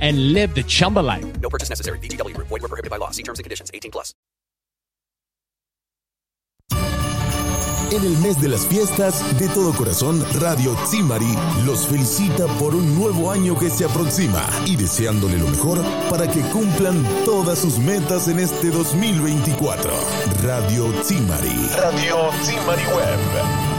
and live the Chumba life. No purchase necessary. VGW Group. Void were prohibited by law. See terms and conditions. 18 plus. En el mes de las fiestas, de todo corazón, Radio Tsimari los felicita por un nuevo año que se aproxima y deseándole lo mejor para que cumplan todas sus metas en este 2024. Radio Tsimari. Radio Tsimari Web.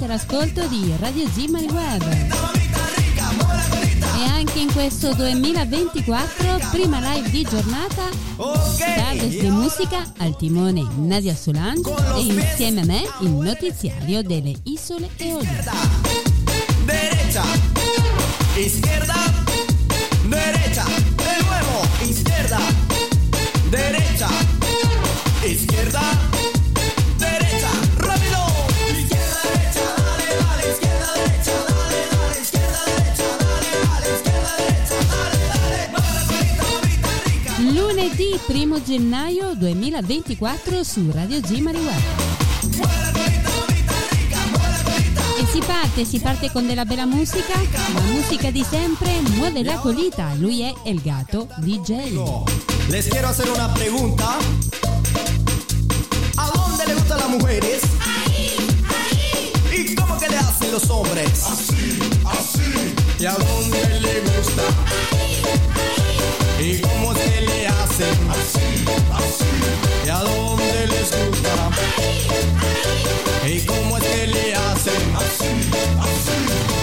Siete all'ascolto di Radio Zimari Web. E anche in questo 2024, prima live di giornata, Ok. tardes di musica al timone Nadia Solange e insieme a me il notiziario delle isole Eolie. izquierda, Lunedì 1 gennaio 2024 su Radio Zimari Web. E si parte, si parte con della bella musica, la musica di sempre, muove la colita, lui è El Gato DJ. Les quiero hacer una pregunta. ¿A dónde le gustan las mujeres? ¿Y cómo que le hacen los hombres? Así, así. ¿Y a dónde le gusta? ¿Y cómo se le hacen? Así, así. ¿Y a dónde les gusta? ¿Y cómo es que le hacen? Así, así.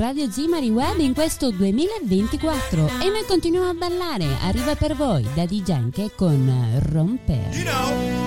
Radio Zimari Web in questo 2024 e noi continuiamo a ballare. Arriva per voi da Dijanke con Romper. You know,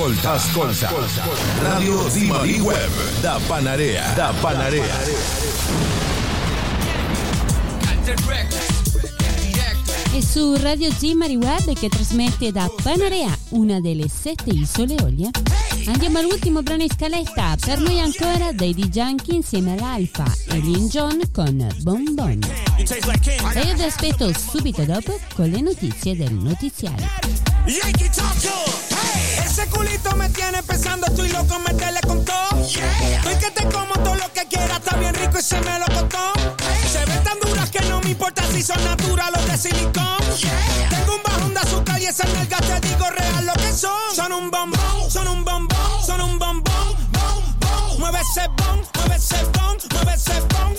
Ascolta, ascolta. Radio Zimari Web da Panarea. Da Panarea. E su Radio Zimari Web che trasmette da Panarea, una delle sette isole Olie. Andiamo all'ultimo brano in scaletta, per noi ancora dai Junkie insieme all'Alfa e Lin John con Bon Bon. E io vi aspetto subito dopo con le notizie del notiziario. Culito me tiene pensando, estoy loco, meterle con todo. Estoy que te como todo lo que quiera, está bien rico y se me lo costó. Se ven tan duras que no me importa si son naturales o de silicón. Tengo un bajón de azúcar y esas nalgas te digo real lo que son. Son un bombón, son un bombón, son un bombón, bom, bom. Mueve ese bom, mueve ese bom, mueve ese bom,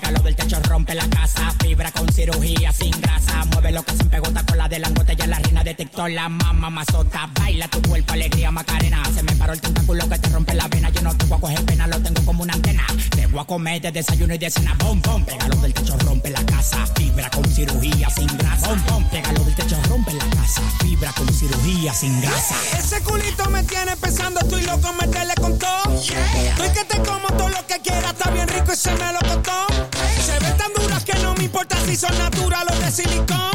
Pégalo del techo, rompe la casa. Fibra con cirugía sin grasa. Mueve lo que se pegota con la de langote. Ya la reina de TikTok, la mamá mazota. Baila tu cuerpo, alegría, macarena. Se me paró el tentáculo que te rompe la vena. Yo no te voy a coger pena, lo tengo como una antena. Te voy a comer de desayuno y de cena. Bom, bom, pégalo del techo, rompe la casa. Fibra con cirugía sin grasa. Bom, bom, pégalo del techo, rompe la casa. Fibra con cirugía sin grasa. Ese culito me tiene pensando, estoy loco, meterle con todo. Estoy que te como todo lo que quiera, está bien rico y se me lo costó. Que no me importa si son naturales o de silicón.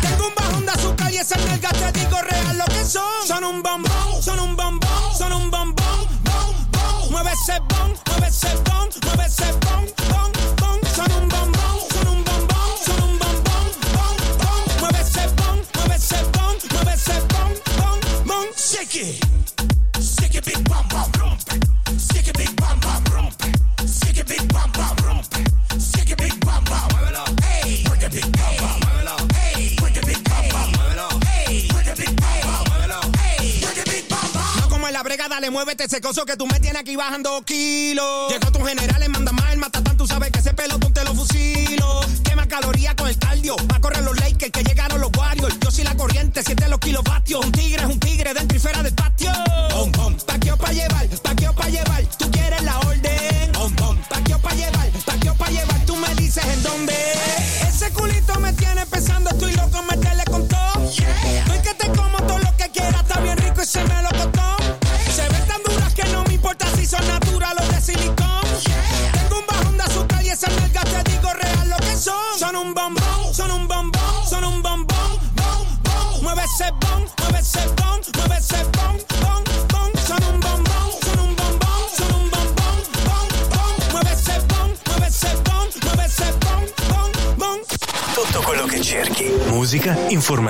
Tengo un bajón de azúcar y esas nalgas te digo real lo que son. Son un bombón, son un bombón, son un bombón, bom, bom. Mueve ese bom, mueve ese bom, mueve ese bom, bom, bom. Son un bombón, son un bombón, son un bombón, bom, bom. Mueve ese bom, mueve ese bom, mueve ese bom, bom, bom. Shake it. Shake it, big bum, rompe. Shake it, big dale, muévete ese coso que tú me tienes aquí bajando kilos. Llegó tu general, le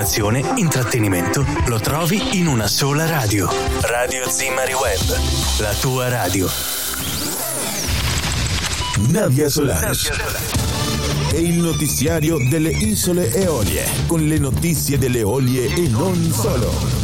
informazione, intrattenimento lo trovi in una sola radio. Radio Zimari Web. La tua radio. Nadia Solar. È il notiziario delle isole Eolie, con le notizie delle Eolie e non solo.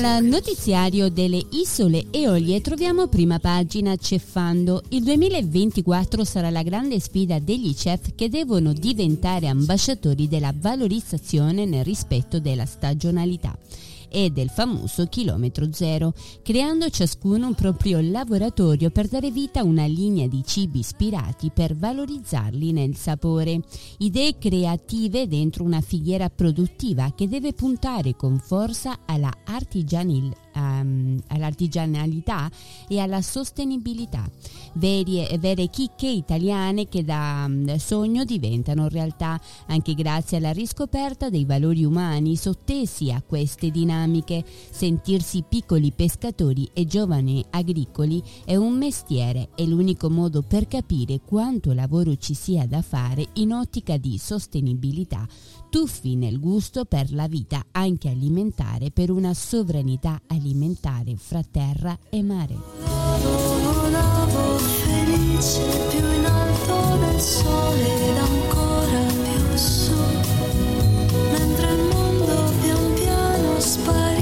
Dal notiziario delle isole Eolie troviamo prima pagina ceffando. Il 2024 sarà la grande sfida degli chef che devono diventare ambasciatori della valorizzazione nel rispetto della stagionalità e del famoso chilometro zero, creando ciascuno un proprio laboratorio per dare vita a una linea di cibi ispirati per valorizzarli nel sapore. Idee creative dentro una filiera produttiva che deve puntare con forza alla artigianil- ehm, all'artigianalità e alla sostenibilità. Veri e vere chicche italiane che da mm, sogno diventano realtà anche grazie alla riscoperta dei valori umani sottesi a queste dinamiche. Sentirsi piccoli pescatori e giovani agricoli è un mestiere, è l'unico modo per capire quanto lavoro ci sia da fare in ottica di sostenibilità tuffi nel gusto per la vita anche alimentare per una sovranità alimentare fra terra e mare. Volavo felice più in alto del sole ed ancora più su, mentre il mondo pian piano spariva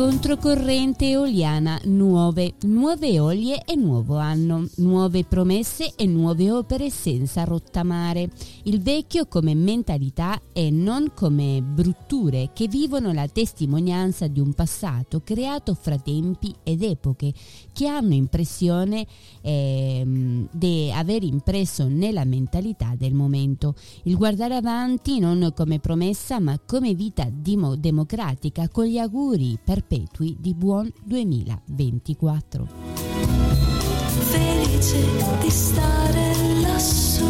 Controcorrente eoliana, nuove, nuove olie e nuovo anno, nuove promesse e nuove opere senza rottamare. Il vecchio come mentalità e non come brutture che vivono la testimonianza di un passato creato fra tempi ed epoche che hanno impressione ehm, di aver impresso nella mentalità del momento. Il guardare avanti non come promessa ma come vita dimo- democratica con gli auguri perpetui di buon 2024. Felice di stare lassù,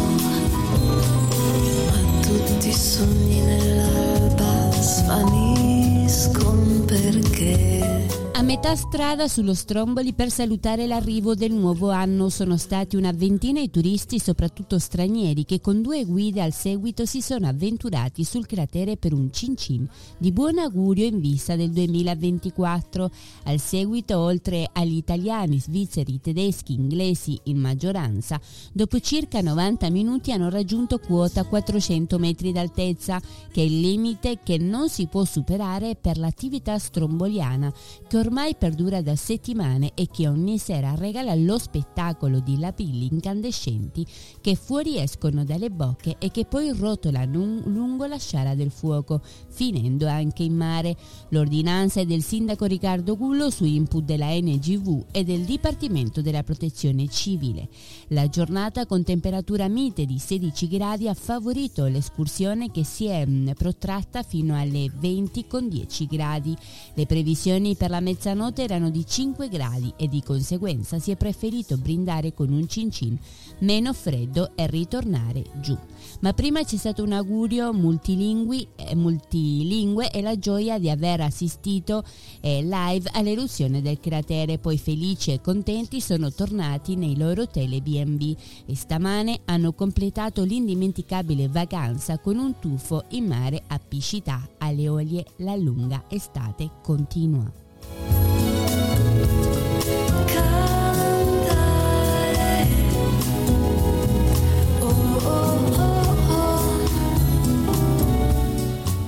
ma tutti i sogni nell'alba svaniscono perché. A metà strada sullo Stromboli per salutare l'arrivo del nuovo anno sono stati una ventina i turisti, soprattutto stranieri, che con due guide al seguito si sono avventurati sul cratere per un cincin di buon augurio in vista del 2024. Al seguito, oltre agli italiani, svizzeri, tedeschi, inglesi in maggioranza, dopo circa 90 minuti hanno raggiunto quota 400 metri d'altezza, che è il limite che non si può superare per l'attività stromboliana, che ormai perdura da settimane e che ogni sera regala lo spettacolo di lapilli incandescenti che fuoriescono dalle bocche e che poi rotolano lungo la sciara del fuoco, finendo anche in mare. L'ordinanza è del sindaco Riccardo Gullo su input della NGV e del Dipartimento della Protezione Civile. La giornata con temperatura mite di 16 gradi ha favorito l'escursione che si è protratta fino alle 20 con 10 gradi. Le previsioni per la mezzanotte erano di 5 gradi e di conseguenza si è preferito brindare con un cincin meno freddo e ritornare giù. Ma prima c'è stato un augurio multilingui, eh, multilingue e la gioia di aver assistito eh, live all'eruzione del cratere, poi felici e contenti sono tornati nei loro hotel B&B e stamane hanno completato l'indimenticabile vacanza con un tuffo in mare a Piscità, alle Olie, la lunga estate continua.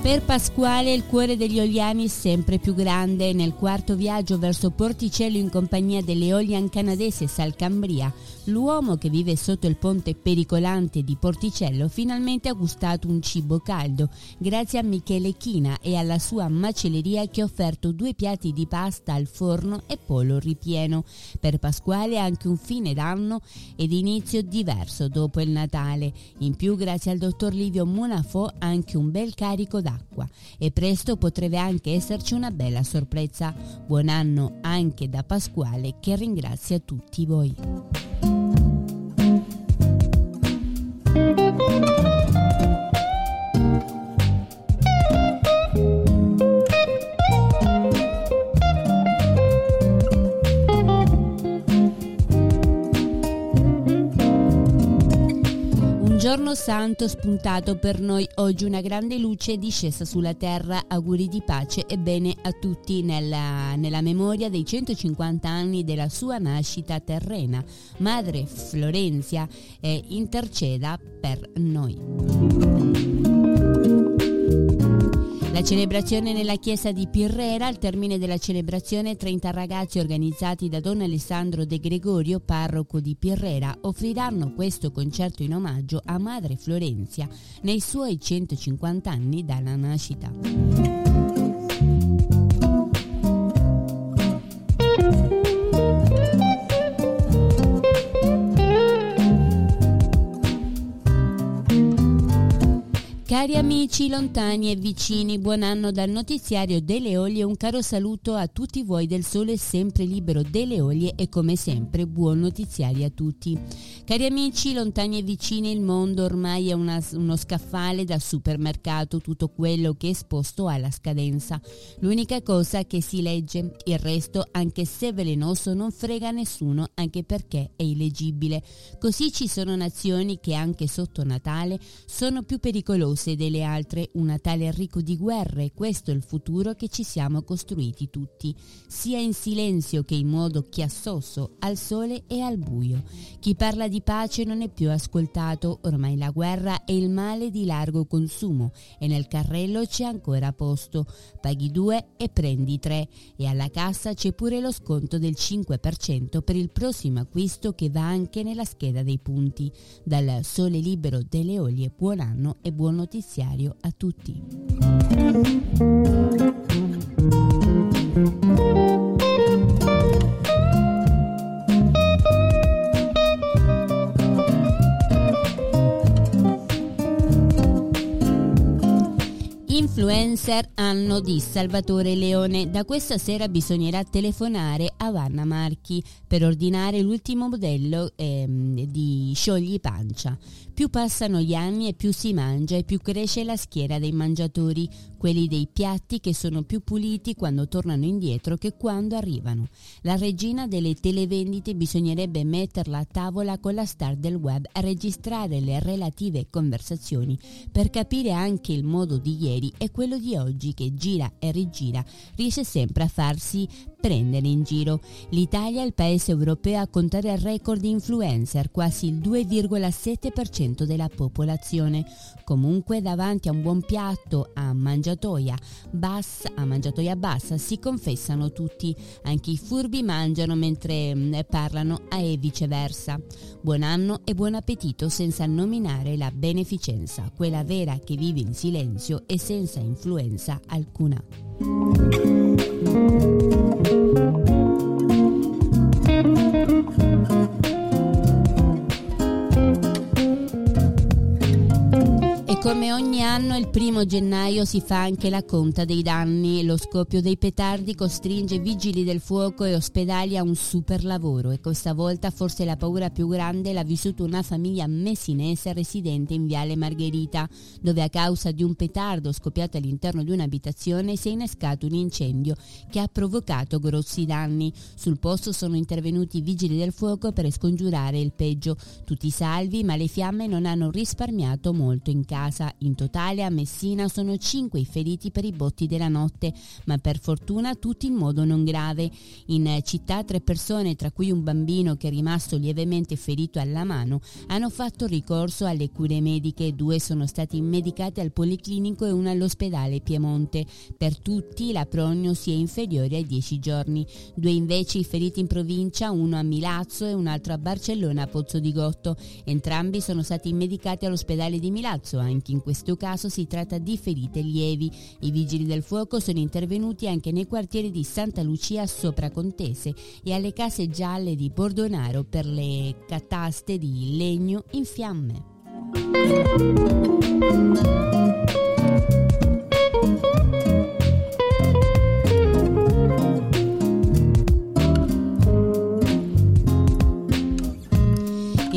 Per Pasquale il cuore degli Oliani è sempre più grande. Nel quarto viaggio verso Porticello in compagnia delle Olian canadesi e Salcambria l'uomo che vive sotto il ponte pericolante di Porticello finalmente ha gustato un cibo caldo grazie a Michele China e alla sua macelleria che ha offerto due piatti di pasta al forno e polo ripieno. Per Pasquale anche un fine d'anno ed inizio diverso dopo il Natale. In più grazie al dottor Livio Munafo anche un bel carico d'acqua e presto potrebbe anche esserci una bella sorpresa. Buon anno anche da Pasquale che ringrazia tutti voi. Un giorno santo spuntato per noi oggi una grande luce discesa sulla terra, auguri di pace e bene a tutti nella, nella memoria dei 150 anni della sua nascita terrena. Madre Florenzia eh, interceda per noi. La celebrazione nella chiesa di Pirrera, al termine della celebrazione 30 ragazzi organizzati da Don Alessandro De Gregorio, parroco di Pirrera, offriranno questo concerto in omaggio a Madre Florenzia nei suoi 150 anni dalla nascita. Cari amici lontani e vicini, buon anno dal notiziario delle Olie un caro saluto a tutti voi del sole sempre libero delle Olie e come sempre buon notiziario a tutti. Cari amici lontani e vicini, il mondo ormai è una- uno scaffale da supermercato, tutto quello che è esposto alla scadenza. L'unica cosa che si legge, il resto anche se velenoso non frega nessuno anche perché è illeggibile. Così ci sono nazioni che anche sotto Natale sono più pericolose delle altre, un Natale ricco di guerre, questo è il futuro che ci siamo costruiti tutti, sia in silenzio che in modo chiassoso, al sole e al buio. Chi parla di pace non è più ascoltato, ormai la guerra è il male di largo consumo e nel carrello c'è ancora posto. Paghi due e prendi tre e alla cassa c'è pure lo sconto del 5% per il prossimo acquisto che va anche nella scheda dei punti. Dal sole libero delle olie, buon anno e buon notiziario a tutti. Influencer anno di Salvatore Leone. Da questa sera bisognerà telefonare a Vanna Marchi per ordinare l'ultimo modello ehm, di sciogli pancia. Più passano gli anni e più si mangia e più cresce la schiera dei mangiatori, quelli dei piatti che sono più puliti quando tornano indietro che quando arrivano. La regina delle televendite bisognerebbe metterla a tavola con la star del web a registrare le relative conversazioni per capire anche il modo di ieri e quello di oggi che gira e rigira riesce sempre a farsi prendere in giro. L'Italia è il paese europeo a contare il record di influencer, quasi il 2,7% della popolazione. Comunque davanti a un buon piatto a mangiatoia bassa, a mangiatoia bassa si confessano tutti, anche i furbi mangiano mentre mm, parlano e viceversa. Buon anno e buon appetito senza nominare la beneficenza, quella vera che vive in silenzio e senza influenza alcuna. Come ogni anno il primo gennaio si fa anche la conta dei danni. Lo scoppio dei petardi costringe vigili del fuoco e ospedali a un super lavoro e questa volta forse la paura più grande l'ha vissuta una famiglia messinese residente in Viale Margherita, dove a causa di un petardo scoppiato all'interno di un'abitazione si è innescato un incendio che ha provocato grossi danni. Sul posto sono intervenuti i vigili del fuoco per scongiurare il peggio. Tutti salvi, ma le fiamme non hanno risparmiato molto in casa In totale a Messina sono 5 i feriti per i botti della notte, ma per fortuna tutti in modo non grave. In città tre persone, tra cui un bambino che è rimasto lievemente ferito alla mano, hanno fatto ricorso alle cure mediche. Due sono stati medicati al Policlinico e uno all'ospedale Piemonte. Per tutti la prognosi è inferiore ai 10 giorni. Due invece i feriti in provincia, uno a Milazzo e un altro a Barcellona Pozzo di Gotto. Entrambi sono stati medicati all'ospedale di Milazzo, anche in questo caso si tratta di ferite lievi. I vigili del fuoco sono intervenuti anche nei quartieri di Santa Lucia sopra Contese e alle case gialle di Bordonaro per le cataste di legno in fiamme.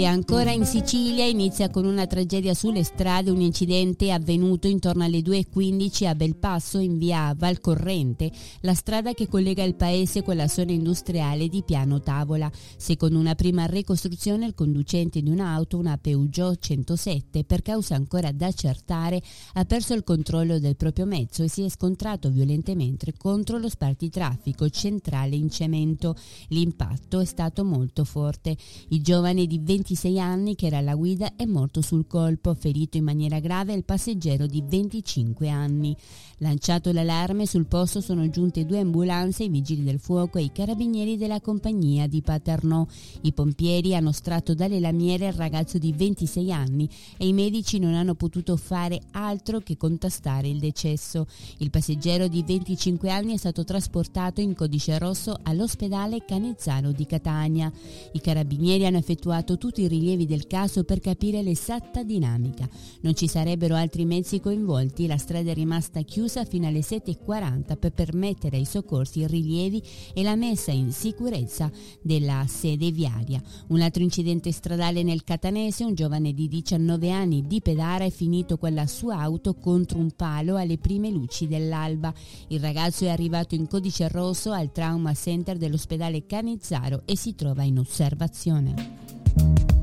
Ancora in Sicilia inizia con una tragedia sulle strade, un incidente avvenuto intorno alle 2.15 a Belpasso in via Valcorrente, la strada che collega il paese con la zona industriale di Piano Tavola. Secondo una prima ricostruzione il conducente di un'auto, una Peugeot 107, per causa ancora da accertare, ha perso il controllo del proprio mezzo e si è scontrato violentemente contro lo spartitraffico centrale in cemento. L'impatto è stato molto forte. Il giovane di 26 anni che era alla guida è morto sul colpo, ferito in maniera grave il passeggero di 25 anni. Lanciato l'allarme, sul posto sono giunte due ambulanze, i vigili del fuoco e i carabinieri della compagnia di Paternò. I pompieri hanno stratto dalle lamiere il ragazzo di 26 anni e i medici non hanno potuto fare altro che contestare il decesso. Il passeggero di 25 anni è stato trasportato in codice rosso all'ospedale Canezzano di Catania. I carabinieri hanno effettuato tutti i rilievi del caso per capire l'esatta dinamica. Non ci sarebbero altri mezzi coinvolti, la strada è rimasta chiusa fino alle 7.40 per permettere ai soccorsi i rilievi e la messa in sicurezza della sede viaria. Un altro incidente stradale nel Catanese, un giovane di 19 anni di Pedara è finito con la sua auto contro un palo alle prime luci dell'alba. Il ragazzo è arrivato in codice rosso al trauma center dell'ospedale Canizzaro e si trova in osservazione.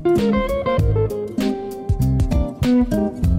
Thank you.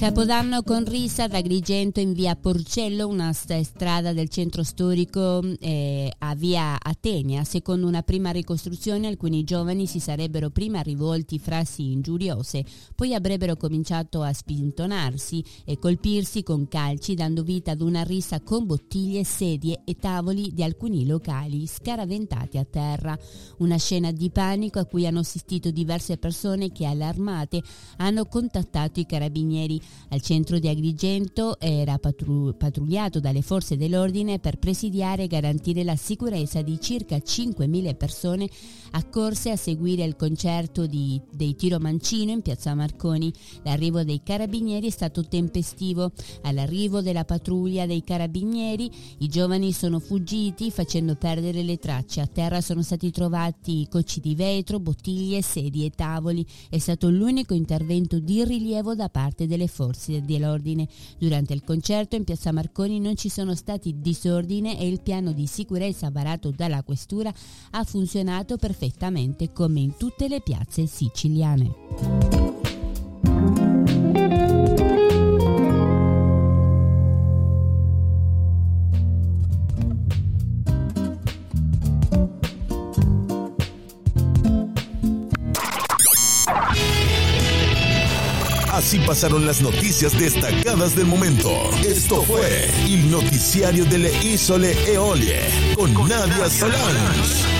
Capodanno con risa ad Agrigento in via Porcello, una st- strada del centro storico eh, a via Atenia. Secondo una prima ricostruzione alcuni giovani si sarebbero prima rivolti frasi ingiuriose, poi avrebbero cominciato a spintonarsi e colpirsi con calci dando vita ad una risa con bottiglie, sedie e tavoli di alcuni locali scaraventati a terra. Una scena di panico a cui hanno assistito diverse persone che allarmate hanno contattato i carabinieri. Al centro di Agrigento era patru- patrugliato dalle forze dell'ordine per presidiare e garantire la sicurezza di circa 5.000 persone accorse a seguire il concerto di, dei Tiro Mancino in piazza Marconi. L'arrivo dei carabinieri è stato tempestivo. All'arrivo della pattuglia dei carabinieri i giovani sono fuggiti facendo perdere le tracce. A terra sono stati trovati cocci di vetro, bottiglie, sedie e tavoli. È stato l'unico intervento di rilievo da parte delle forze dell'ordine. Durante il concerto in piazza Marconi non ci sono stati disordine e il piano di sicurezza varato dalla questura ha funzionato perfettamente come in tutte le piazze siciliane. Las noticias destacadas del momento. Esto fue el noticiario de Le Isole Eolie con, Nadia Solans.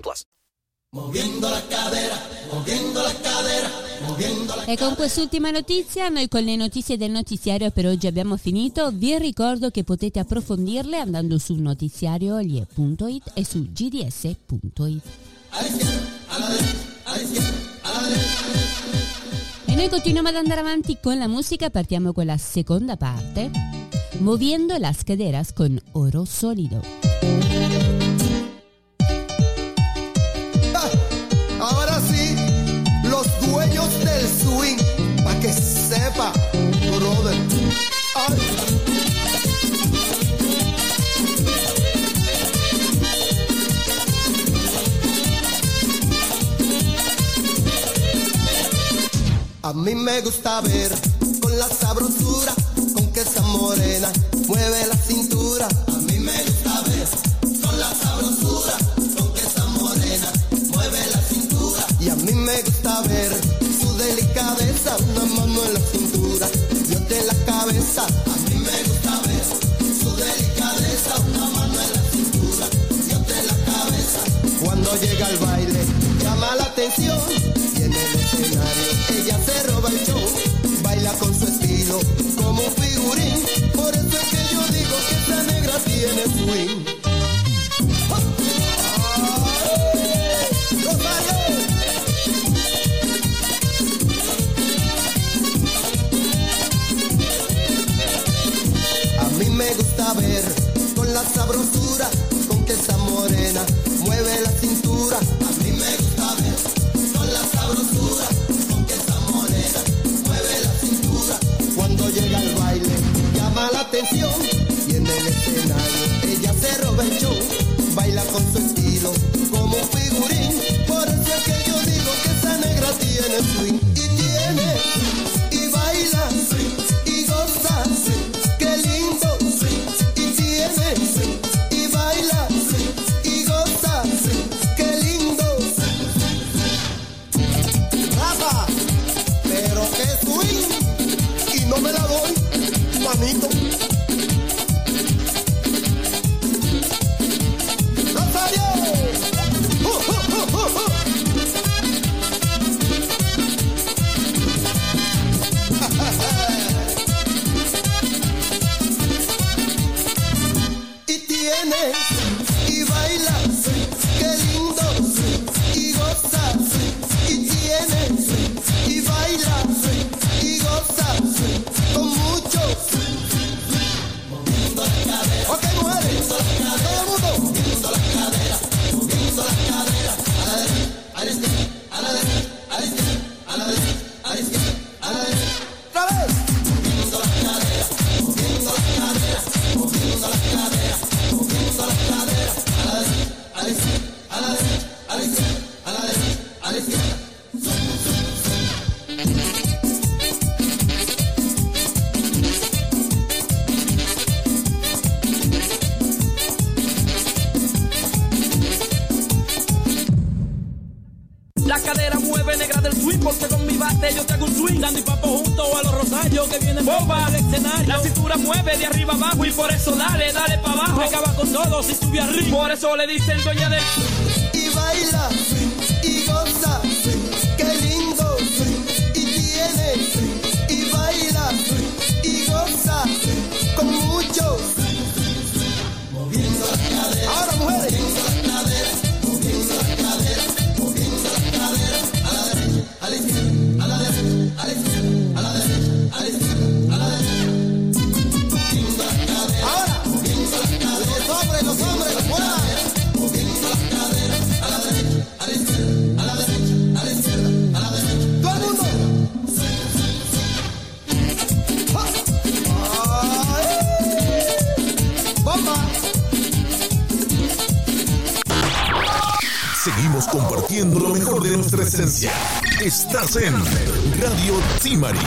plus. E con quest'ultima notizia, noi con le notizie del notiziario per oggi abbiamo finito. Vi ricordo che potete approfondirle andando su notiziariolie.it e su gds.it. E noi continuiamo ad andare avanti con la musica, partiamo con la seconda parte, muovendo las caderas con oro solido. A mí me gusta ver con la sabrosura con que esa morena mueve la cintura. A mí me gusta ver con la sabrosura con que esa morena mueve la cintura. Y a mí me gusta ver su delicadeza, en la cabeza. A mí me gusta ver su delicadeza, una mano en la cintura y otra en la cabeza. Cuando llega al baile, llama la atención y en el escenario ella se roba el show. Baila con su estilo como un figurín. Por eso es que yo digo que esta negra tiene swing. La sabrosura con que esa morena mueve la cintura. A mí me gusta ver con la sabrosura con que esa morena mueve la cintura. Cuando llega al baile llama la atención y en el escenario ella se roba el show. Baila con su estilo como un figurín. Por eso es que yo digo que esa negra tiene swing y tiene bonito. Por eso le dicen dueña del Estás en Radio Timari.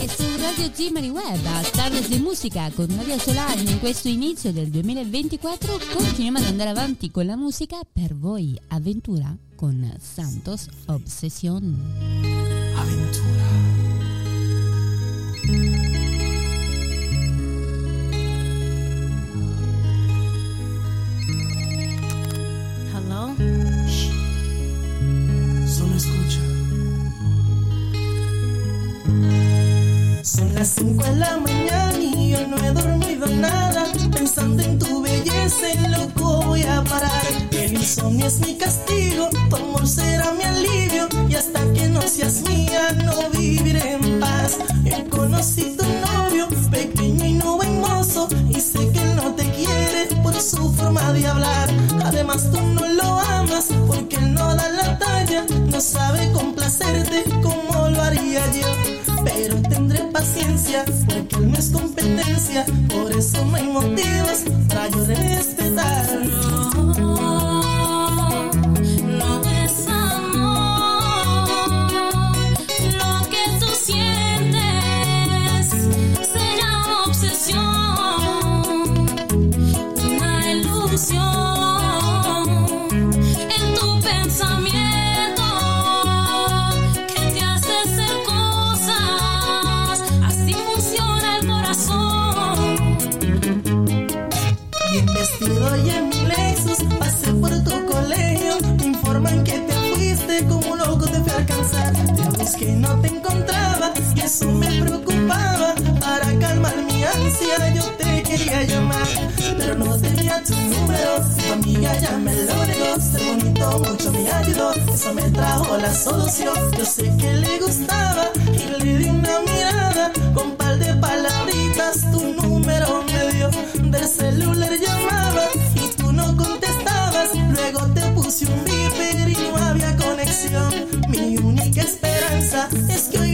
E su Radio Zimari Web, a Tardes di Musica con Maria Solani in questo inizio del 2024 continuiamo ad andare avanti con la musica per voi Avventura con Santos Obsession. escucha. Son las 5 de la mañana y yo no he dormido nada. Pensando en tu belleza, en loco voy a parar. El insomnio es mi castigo, tu amor será mi alivio. Y hasta que no seas mía, no viviré en paz. Yo conocí tu novio, pequeño y no hermoso. Y sé que no te quiere por su forma de hablar. Además, tú no lo amas porque él no da la talla. No sabe complacerte como lo haría yo. Pero tendré paciencia porque él no es competencia. Por eso no hay motivos para yo respetar. Bonito mucho me ayudó Eso me trajo la solución. Yo sé que le gustaba Y le di una mirada. Con par de palabritas Tu número me dio. Del celular llamaba Y tú no contestabas. Luego te puse un viper Y no había conexión. Mi única esperanza Es que oiga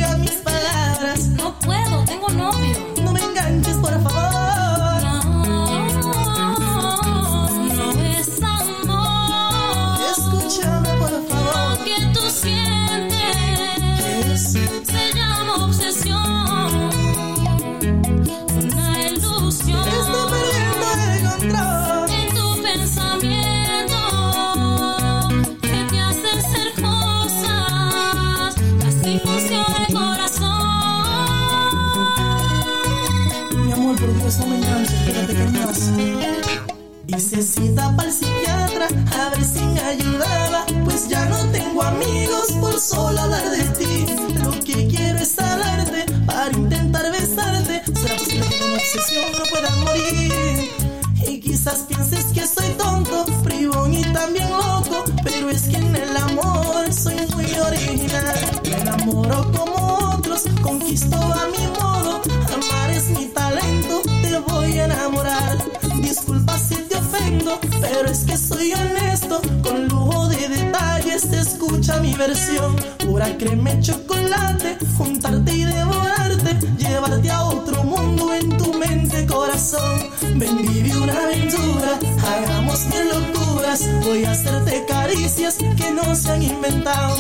escucha mi versión. Pura crema y chocolate, juntarte y devorarte. Llevarte a otro mundo en tu mente, corazón. Ven, vive una aventura, hagamos mil locuras. Voy a hacerte caricias que no se han inventado.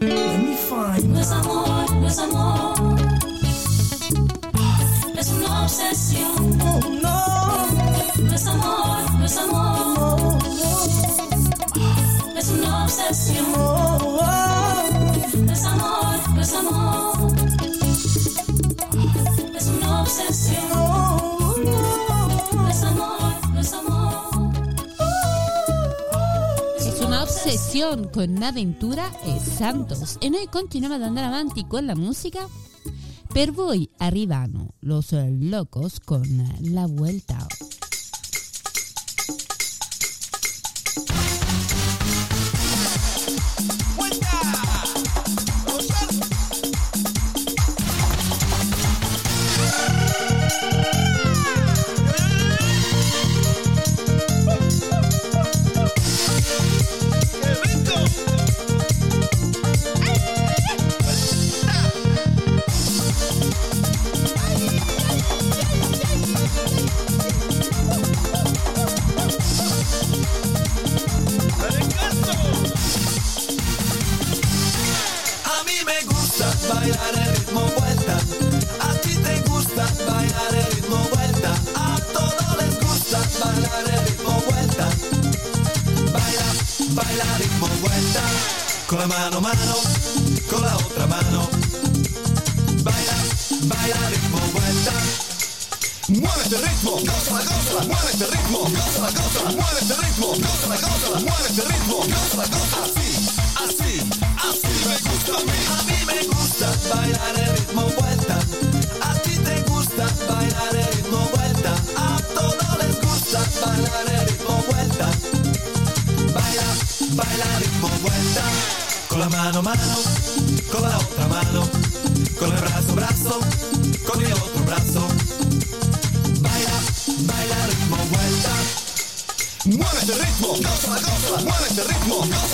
Let me find No es amor, no es amor. Es una obsesión. Oh, no, ossessione con Naventura e Santos e noi continuiamo ad andare avanti con la musica. Per voi arrivano Los Locos con La Vuelta.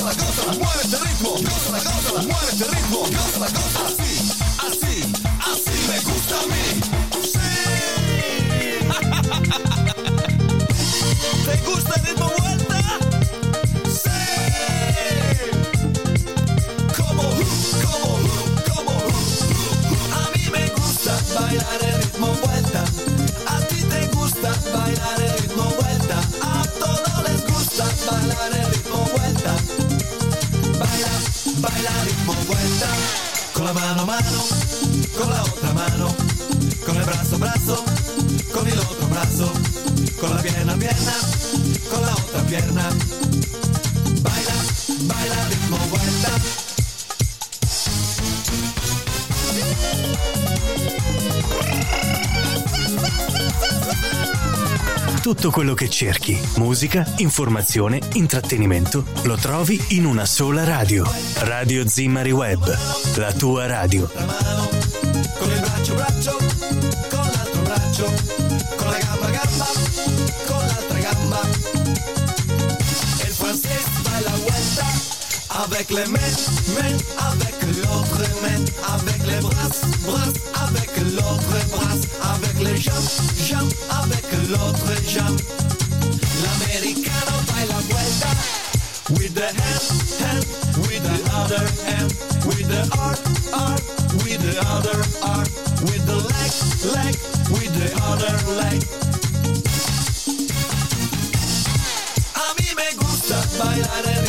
Gózala, gózala, mueve este ritmo, gózala, gózala, mueve este ritmo, gózala, gózala, así, así, así me gusta a mí. Sí. ¿Te gusta el ritmo pierna con la otra pierna. Baila, baila ritmo vuelta. Tutto quello che cerchi, musica, informazione, intrattenimento, lo trovi in una sola radio. Radio Zimmari Web, la tua radio. con il braccio braccio, avec les mains, mains, avec l'autre main, avec les bras, bras, avec l'autre bras, avec les jambes, jambes, avec l'autre jambe. L'americano baila vuelta, with the hand, hand, with the other hand, with the arm, arm, with the other arm, with the leg, leg, with the other leg. A mí me gusta bailar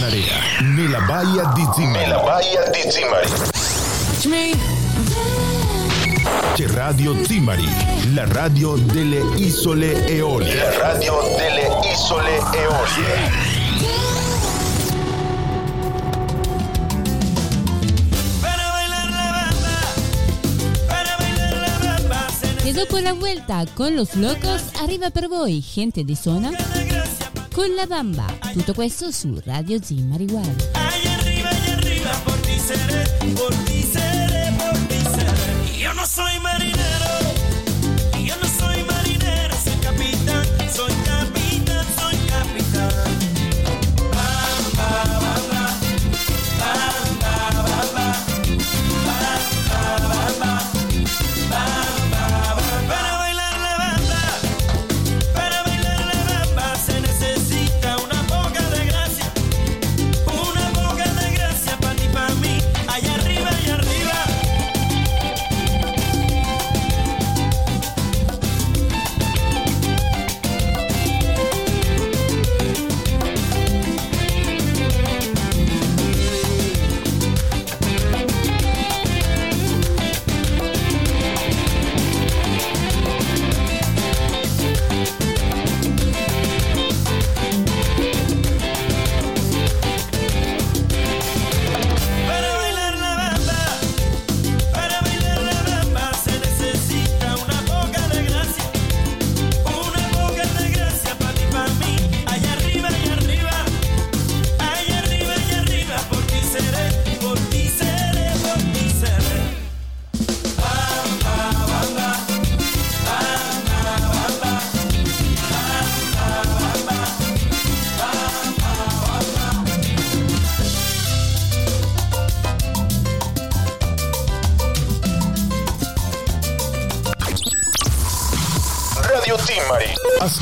A Panarea, nella baia di Zimmari. Nella baia di Zimmari. C'è Radio Zimmari, la radio delle isole Eolie. La radio delle isole Eolie. E dopo la vuelta con los locos arriva per voi gente di zona con la bamba. Tutto questo su Radio Zimmari Web.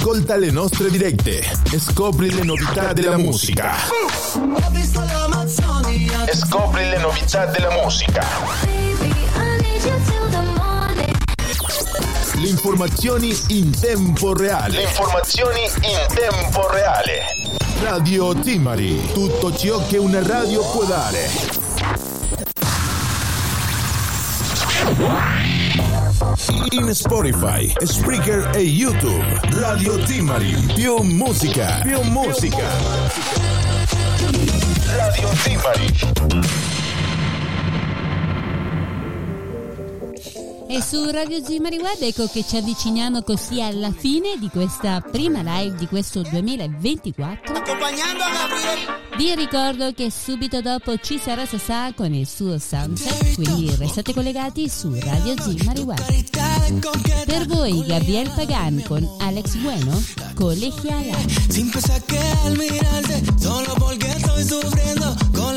Ascolta le nostre dirette e scopri le novità della musica. E scopri le novità della musica. Le informazioni in tempo reale. Le informazioni in tempo reale. Radio Timari, tutto ciò che una radio può dare. In Spotify, Spreaker e YouTube, Radio Timari, più musica, più musica. Radio Timari. E su Radio Zimari Web ecco che ci avviciniamo così alla fine di questa prima live di questo 2024. Accompagnando. Vi ricordo che subito dopo ci sarà Sasà con il suo sunset, quindi restate collegati su Radio Zimari Web. Per voi Gabriel Pagan con Alex Bueno, Colegiala. Sin pensar que al mirarte, solo porque estoy sufriendo con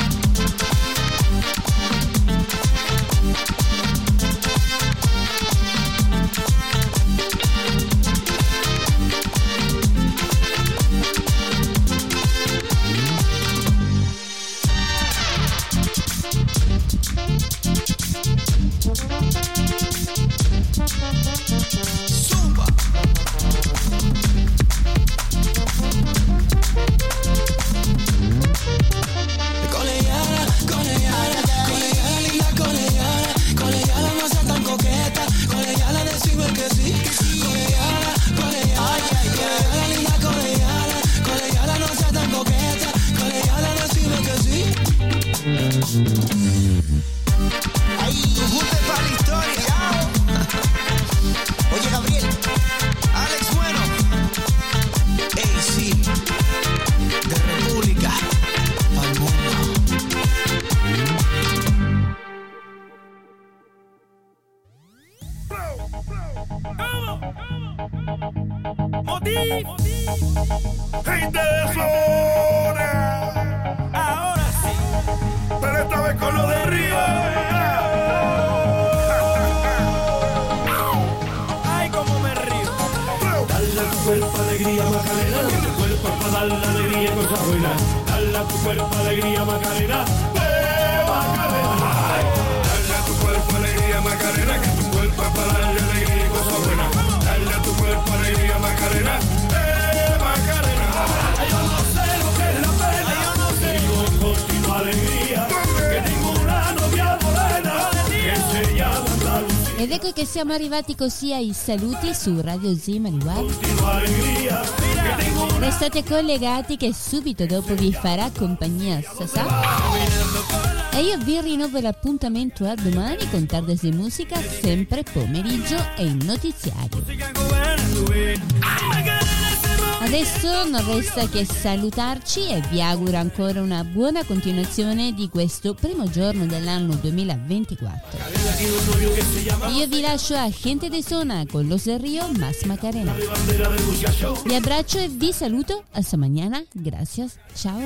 Darle alegría y cosas buenas. Dale a tu cuerpo alegría Macarena, eh Macarena. Dale tu cuerpo alegría, Macarena, que tu cuerpo es para darle alegría y cosas buenas. Dale a tu cuerpo alegría, Macarena, Ed ecco che siamo arrivati così ai saluti su Radio una Restate collegati che subito dopo vi farà compagnia Sasà. E io vi rinnovo l'appuntamento a domani con Tardes di Musica, sempre pomeriggio e il notiziario. Adesso non resta che salutarci e vi auguro ancora una buona continuazione di questo primo giorno dell'anno 2024. Io vi lascio a Gente de Zona con Los del Rio Más Macarena. Vi abbraccio e vi saluto. Hasta mañana. Gracias. Ciao.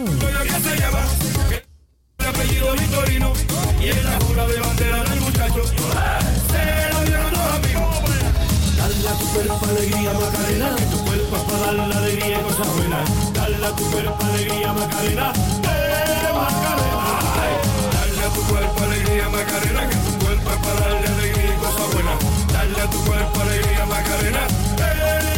Dale a tu cuerpo alegría Macarena, que tu cuerpo para dar la alegría y cosas buenas. Dale a tu cuerpo alegría Macarena, eh Macarena. Dale a tu cuerpo alegría Macarena, que tu cuerpo es para darle alegría y cosas buenas. Dale a tu cuerpo alegría Macarena, eh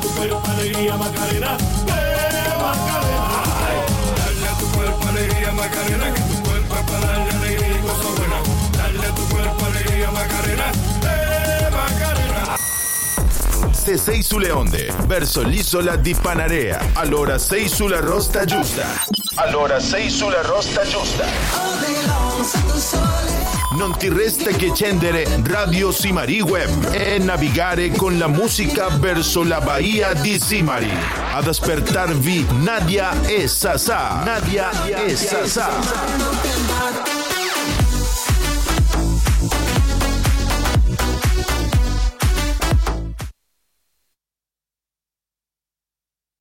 Tu cuerpo alegría Macarena, Macarena. Dale a tu cuerpo alegría Macarena, que tu cuerpo para darle alegría y cosas buenas. Dale a tu cuerpo alegría Macarena, Macarena. Se sei sulle onde, verso l'isola di Panarea. Allora sei rosta giusta. Rosta. Non ti resta che accendere Radio Simari Web e navigare con la musica verso la Bahia di Simari. Ad aspettarvi Nadia e Sasà. Nadia e Sasà.